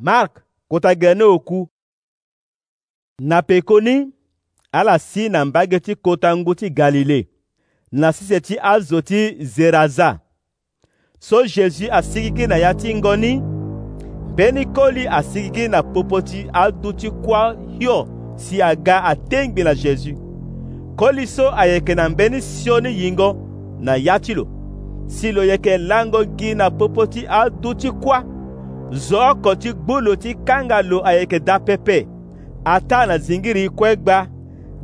Mark kotagịrị n'okwu na pekoni ala si na mbage ti kota ngu ti galile na sise ti azo ti zeraza so jésus asikigi na ya ti ngoni mbeni koli asikigi na popo ti adu ti kuâ hio si aga atengbi na jésus koli so ayeke na mbeni sioni yingo na ya ti lo si lo yeke lango gi na popo ti adu ti kuâ zọọ kɔti ti kanga lo ayeke da pepe ata na zingiri kue gba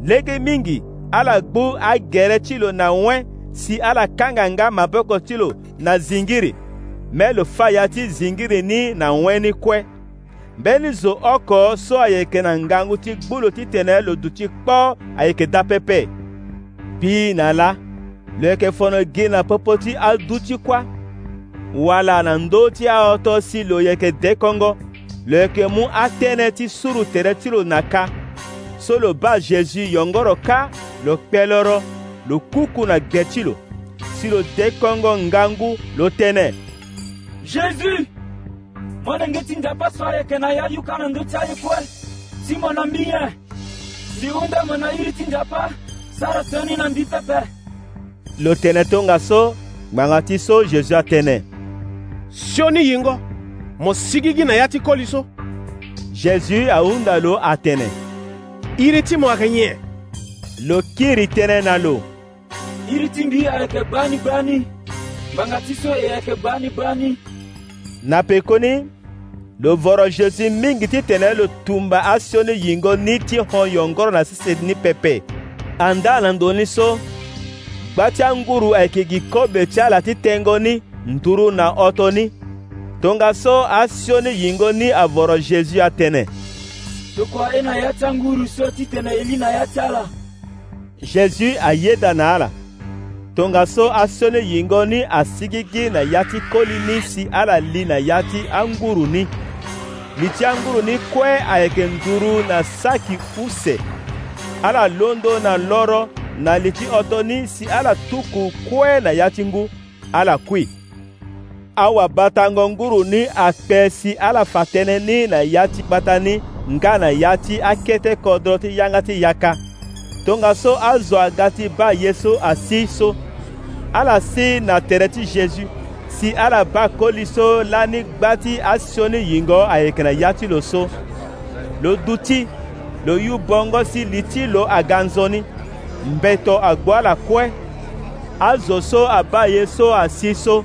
lege mingi ala gbu agere ti lo na wen si ala kanga nga maboko ti lo na zingiri mɛ lo fâ ya ti zingiri ni na wen ni kue mbeni zo oko so ayeke na ngangu ti gbu lo titene lo duti ayeke da na la lo yeke fono gi na popo ti kuâ wala na ndo ti ahọtọ si lo yeke dekɔngɔ lo yeke mu atënë ti suru tere ti lo na ka so lo ba zezu yɔngɔrɔ ka lo kpe lɔrɔ lo kuku na ge ti lo si lo dekɔngɔ ngangu lo tënë jésus mo na nge ti nzapa so ayeke na ya yuka na ndö ti ayekue si mo na mbi ye si hunda mo na iri ti nzapa sara sioni na mbi pepe lo tene tongaso ngbanga ti so jésus atënë sioni yingo mo sigigi na ya ti koliso jésus ahunda lo atene iri ti mo ayeke nye lo kiri tënë na lo iri ti mbi ayeke bani-bani ngbanga ti so e ayeke bani-bani na pekoni lo voro jésus mingi ti tene lo tumba asioni yingo ni ti hon yongoro na sesedi ni pepe andaa na ndöni so gba ti anguru ayeke gi kobe ti ala ti tengo ni nturu na ọtọni tongaso asioni yingo ni avoro jésus atene tokua e na ya ti anguru so ti tene eli na ya ti ala jésus ayeda na ala tongaso asioni yingo ni asigi gi na ya ti koli ni si ala li na ya ti anguru ni mi ti anguru ni kue ayeke nduru na saki use ala londo na loro na li ti oto ni si ala tuku kue na ya ti ngu ala kui awa batango nguru ni akpe si ala tënë ni na ya ti kpata ni nga na ya ti akete kodro ti yanga ti yaka tongaso azo aga ti ba ye so asi so ala si na tere ti jésus si ala ba koli so la ni gba ti asio ni yingo ayeke na ya ti lo so lo duti lo yu bongo si li ti lo aga nzoni mbeto agbo ala kue azo so aba ye so asi so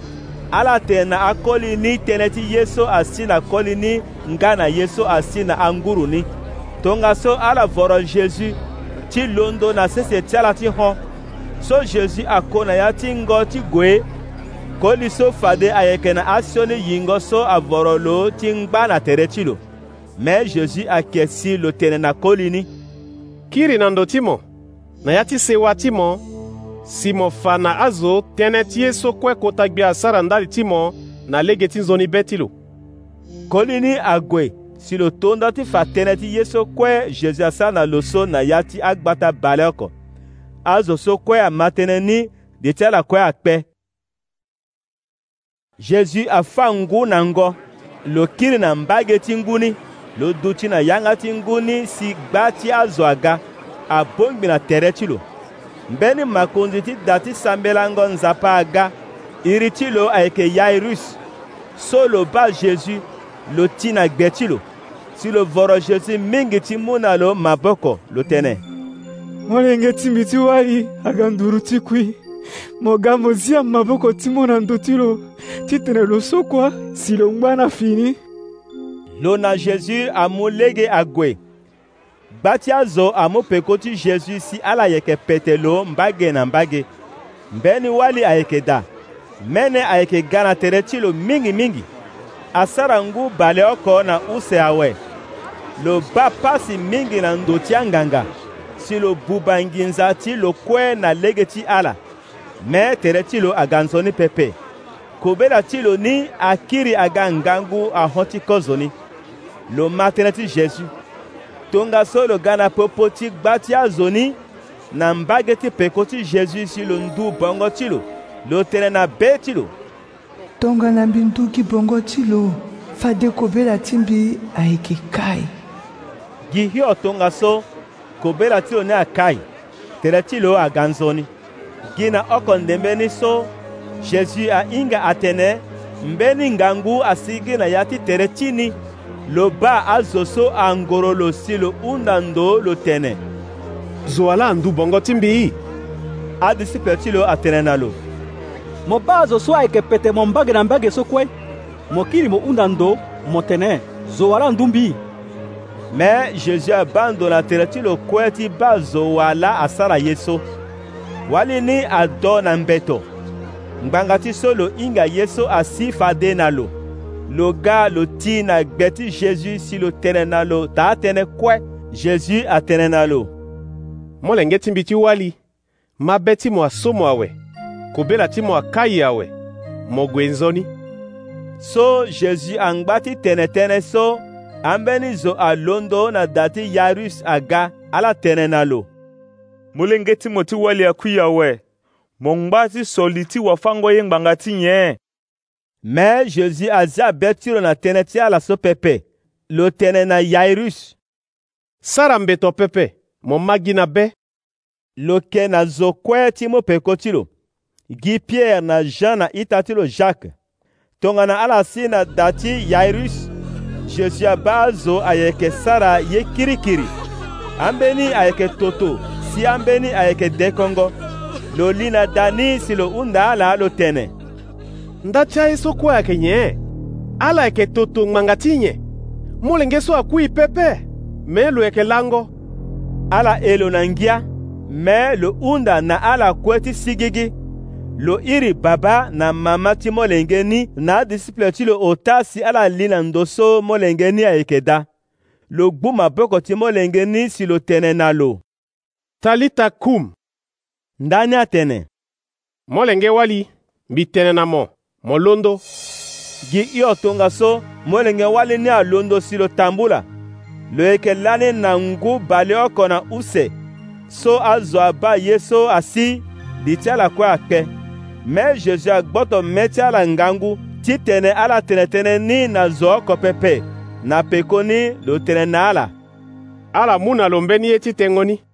ala tere na akoli ni ti ye so asi na koli ni nga na ye so asi na anguru ni tongaso ala voro zezu ti londo na sese ti ala ti hɔn so zezu ako na ya ti ngɔ ti goe koli so fade ayeke na asio yi yingɔ so avoro lo ti ngba na tere ti lo mɛ a ayeke si lo tene na koli ni kiri na ndo ti mo na ya ti sewa ti mo Simon fa na azo tënë ti ye so kue kota asara ndali ti mo na lege ti nzoni be ti lo ni ague si lo tondö ti fa tënë ti ye so kue zezu asara na lo so na ya ti agbata bale oko azo so kue ama tënë ni ndi ti ala kue akpe zezu afa ngu na ngo lo kiri na mbage ti ngu ni lo duti na yanga ti ngu ni si gba ti azo aga abongbi na tere ti lo mbeni makonzi ti da ti sambelango nzapa aga iri ti lo ayeke yairus so lo bâ jésus lo ti na gbe ti lo si lo voro jésus mingi ti mu na lo maboko lo tënë mo lenge ti mbi ti wari aga nduru ti kui mo ga mo zia maboko ti mu na ndö ti lo titene lo so kua si lo ngba na fini lo na jésus amu lege ague gbatịa zọ amụpekoti jesu isi ala yeke lo mbage na mbage mbeni wali ayeke da mene ayeke ga na tere ti lo mingimingi asara ngu bale oko na use awe lo ba pasi mingi na ndo ti anganga si lo buba nginza ti lo kue na lege ti ala me tere ti lo aga nzoni pepe kobeda ti lo ni akiri aga ngangu ahon ti kozo lo ma tere ti jésus tongasologa na popo ti gba ti azo ni na ngba ge ti peko ti jésus si lo ndu bongo ti lo lo tere na be ti lo tongana mbi ndu gi bongo ti lo fade kobela ti mbi ayeke kai gi hio tongaso kobela ti lo ni akai tere ti lo aga nzoni gi na oko ndembe ni so jésus ahinga atene mbeni ngangu asi gi na ya ti tere ti ni lo ba azo so angoro lo si lo hunda ndo lo tene zo ala andu bongo ti mbii adisiple ti lo atene na lo mo ba azo so ayeke pete mo mbage na mbage so kue mo kiri mo hunda ndo mo tene zo ala ndu mbii me jésus abando na tere ti lo kue ti ba zo wala asara ye so wali ni ado na mbeto ngbanga ti so lo hinga ye so asi fade na lo lo ga lo tii na gbe ti jésus si lo tënë na lo taa tënë kue jésus atënë na lo mû lenge ti mbi ti wali mabe ti mo asomo awe kobela ti mo akaye awe mo gue nzoni so jésus angba ti tene-tënë so ambeni zo alondo na da ti yarus aga ala tënë na lo mû lenge ti mo ti wali akui awe mo ngba ti soli ti wafango ye ngbanga ti nyen Mgbe Jezi azịa betụrụ na teneti ala so pepe lo tene na Yairus sara mbeto pepe mo magi na be lo ke na zo kue ti mo peko ti lo gi pierre na jean na ita ti lo jacques tongana ala si na da ti yairus jésus abâ azo ayeke sara ye kirikiri ambeni ayeke toto si ambeni ayeke dekongo lo li na da ni si lo hunda ala lo tene ndacha isoko yake nye ala yake toto mangatinye tinye so akui pepe me lo yeke lango ala e lo na ngia me lo hunda na ala kue ti lo iri baba na mama ti molenge ni na adisiple ti lo ota si ala li na ndo so molenge ni ayeke lo gbu maboko ti molenge ni si lo tene na lo talita kum ndani atene molenge wali mbi na mo mo londo gi hio tongaso molenge wale ni alondo si lo tambula lo yeke lani na ngu bale oko na use so azo aba ye so asi li ti ala kue akpe mê jésus agboto mê ti ala ngangu ti tene ala tene tënë ni na zo oko pepe na peko ni lo tene na ala ala mu na lo mbeni ye ti tengo ni